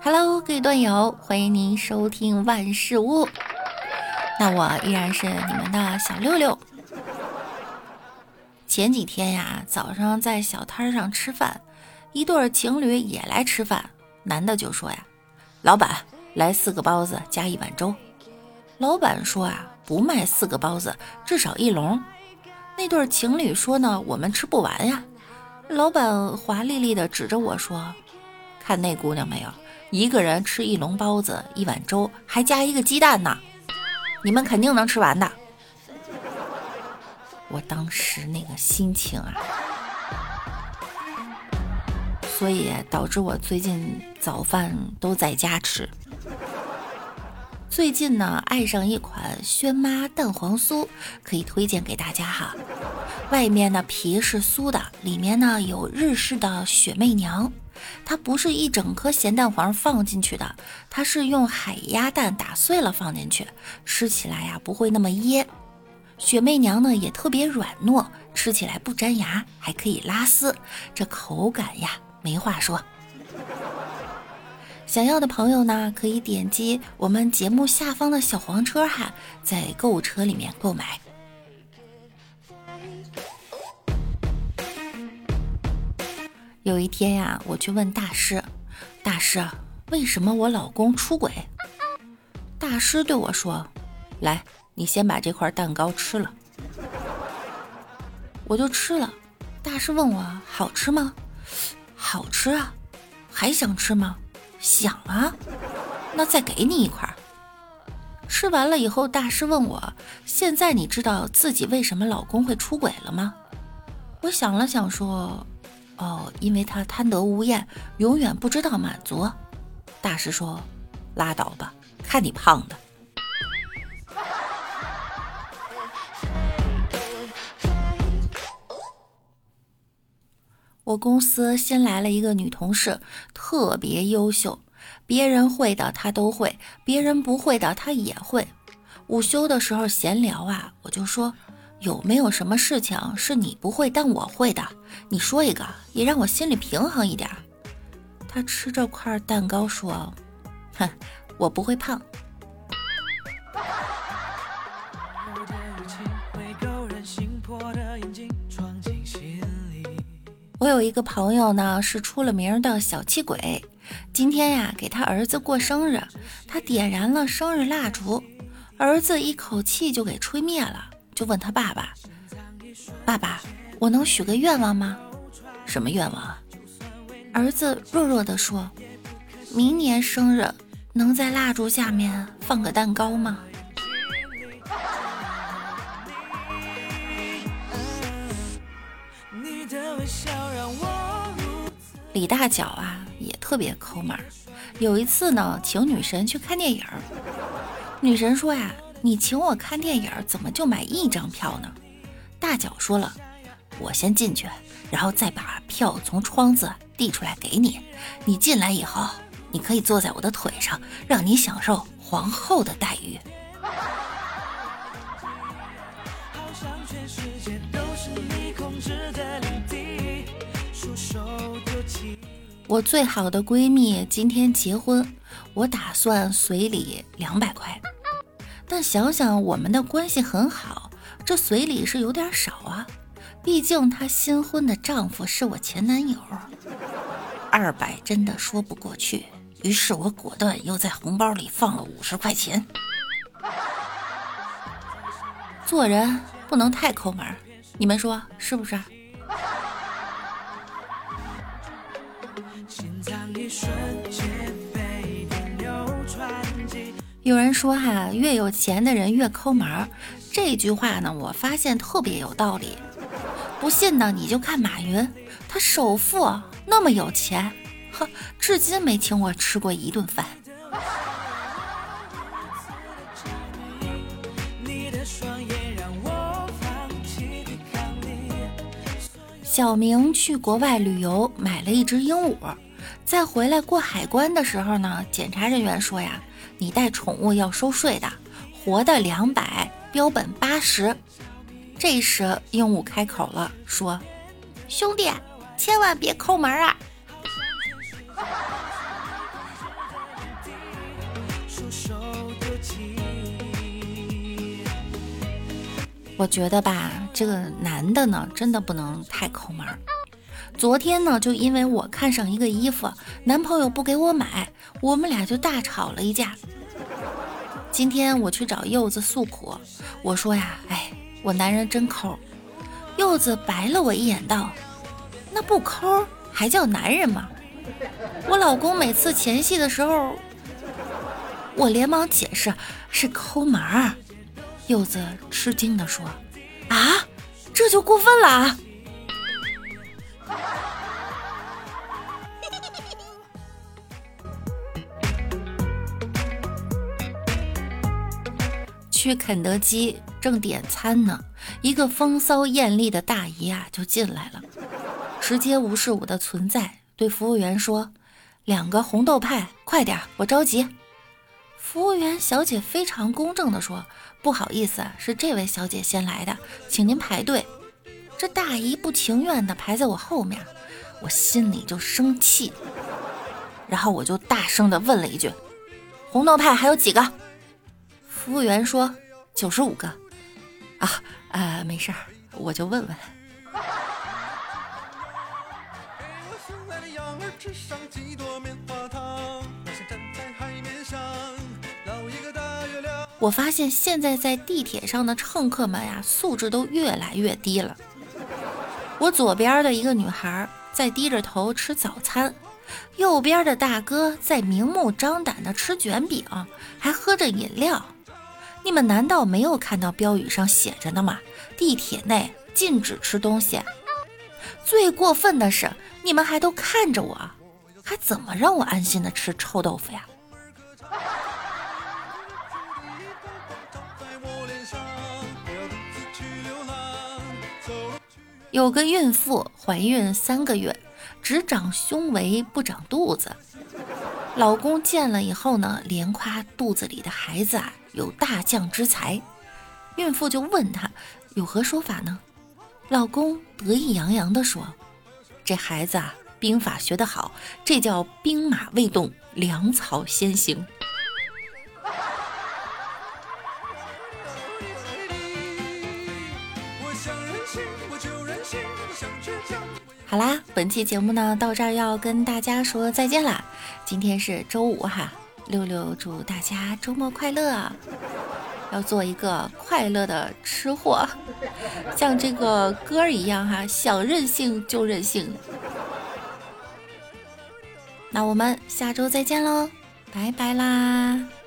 Hello，各位段友，欢迎您收听万事屋。那我依然是你们的小六六。前几天呀，早上在小摊上吃饭，一对情侣也来吃饭。男的就说呀：“老板，来四个包子加一碗粥。”老板说啊：“不卖四个包子，至少一笼。”那对情侣说呢：“我们吃不完呀。”老板华丽丽的指着我说：“看那姑娘没有？一个人吃一笼包子，一碗粥，还加一个鸡蛋呢。你们肯定能吃完的。”我当时那个心情啊，所以导致我最近早饭都在家吃。最近呢，爱上一款轩妈蛋黄酥，可以推荐给大家哈。外面的皮是酥的，里面呢有日式的雪媚娘。它不是一整颗咸蛋黄放进去的，它是用海鸭蛋打碎了放进去，吃起来呀不会那么噎。雪媚娘呢也特别软糯，吃起来不粘牙，还可以拉丝，这口感呀没话说。想要的朋友呢，可以点击我们节目下方的小黄车哈，在购物车里面购买。有一天呀，我去问大师：“大师，为什么我老公出轨？”大师对我说：“来，你先把这块蛋糕吃了。”我就吃了。大师问我：“好吃吗？”“好吃啊。”“还想吃吗？”想啊，那再给你一块。吃完了以后，大师问我：“现在你知道自己为什么老公会出轨了吗？”我想了想说：“哦，因为他贪得无厌，永远不知道满足。”大师说：“拉倒吧，看你胖的。”我公司新来了一个女同事，特别优秀，别人会的她都会，别人不会的她也会。午休的时候闲聊啊，我就说有没有什么事情是你不会但我会的？你说一个，也让我心里平衡一点。他吃着块蛋糕说：“哼，我不会胖。”我有一个朋友呢，是出了名的小气鬼。今天呀，给他儿子过生日，他点燃了生日蜡烛，儿子一口气就给吹灭了，就问他爸爸：“爸爸，我能许个愿望吗？什么愿望？”儿子弱弱的说：“明年生日能在蜡烛下面放个蛋糕吗？”李大脚啊，也特别抠门儿。有一次呢，请女神去看电影，女神说呀：“你请我看电影，怎么就买一张票呢？”大脚说了：“我先进去，然后再把票从窗子递出来给你。你进来以后，你可以坐在我的腿上，让你享受皇后的待遇。”我最好的闺蜜今天结婚，我打算随礼两百块，但想想我们的关系很好，这随礼是有点少啊。毕竟她新婚的丈夫是我前男友，二百真的说不过去。于是我果断又在红包里放了五十块钱。做人不能太抠门，你们说是不是？有人说哈，越有钱的人越抠门儿。这句话呢，我发现特别有道理。不信呢，你就看马云，他首富那么有钱，呵，至今没请我吃过一顿饭。小明去国外旅游，买了一只鹦鹉，在回来过海关的时候呢，检查人员说呀。你带宠物要收税的，活的两百，标本八十。这时鹦鹉开口了，说：“兄弟，千万别抠门儿啊！”我觉得吧，这个男的呢，真的不能太抠门儿。昨天呢，就因为我看上一个衣服，男朋友不给我买，我们俩就大吵了一架。今天我去找柚子诉苦，我说呀，哎，我男人真抠。柚子白了我一眼，道：“那不抠还叫男人吗？”我老公每次前戏的时候，我连忙解释是抠门儿。柚子吃惊地说：“啊，这就过分了啊！”去肯德基正点餐呢，一个风骚艳丽的大姨啊就进来了，直接无视我的存在，对服务员说：“两个红豆派，快点，我着急。”服务员小姐非常公正地说：“不好意思，是这位小姐先来的，请您排队。”这大姨不情愿地排在我后面，我心里就生气，然后我就大声地问了一句：“红豆派还有几个？”服务员说：“九十五个。”啊，呃，没事儿，我就问问。我发现现在在地铁上的乘客们呀，素质都越来越低了。我左边的一个女孩在低着头吃早餐，右边的大哥在明目张胆的吃卷饼，还喝着饮料。你们难道没有看到标语上写着的吗？地铁内禁止吃东西。最过分的是，你们还都看着我，还怎么让我安心的吃臭豆腐呀？有个孕妇怀孕三个月，只长胸围不长肚子，老公见了以后呢，连夸肚子里的孩子啊。有大将之才，孕妇就问他有何说法呢？老公得意洋洋地说：“这孩子啊，兵法学得好，这叫兵马未动，粮草先行。”好啦，本期节目呢到这儿要跟大家说再见啦。今天是周五哈。六六祝大家周末快乐，要做一个快乐的吃货，像这个歌儿一样哈，想任性就任性。那我们下周再见喽，拜拜啦。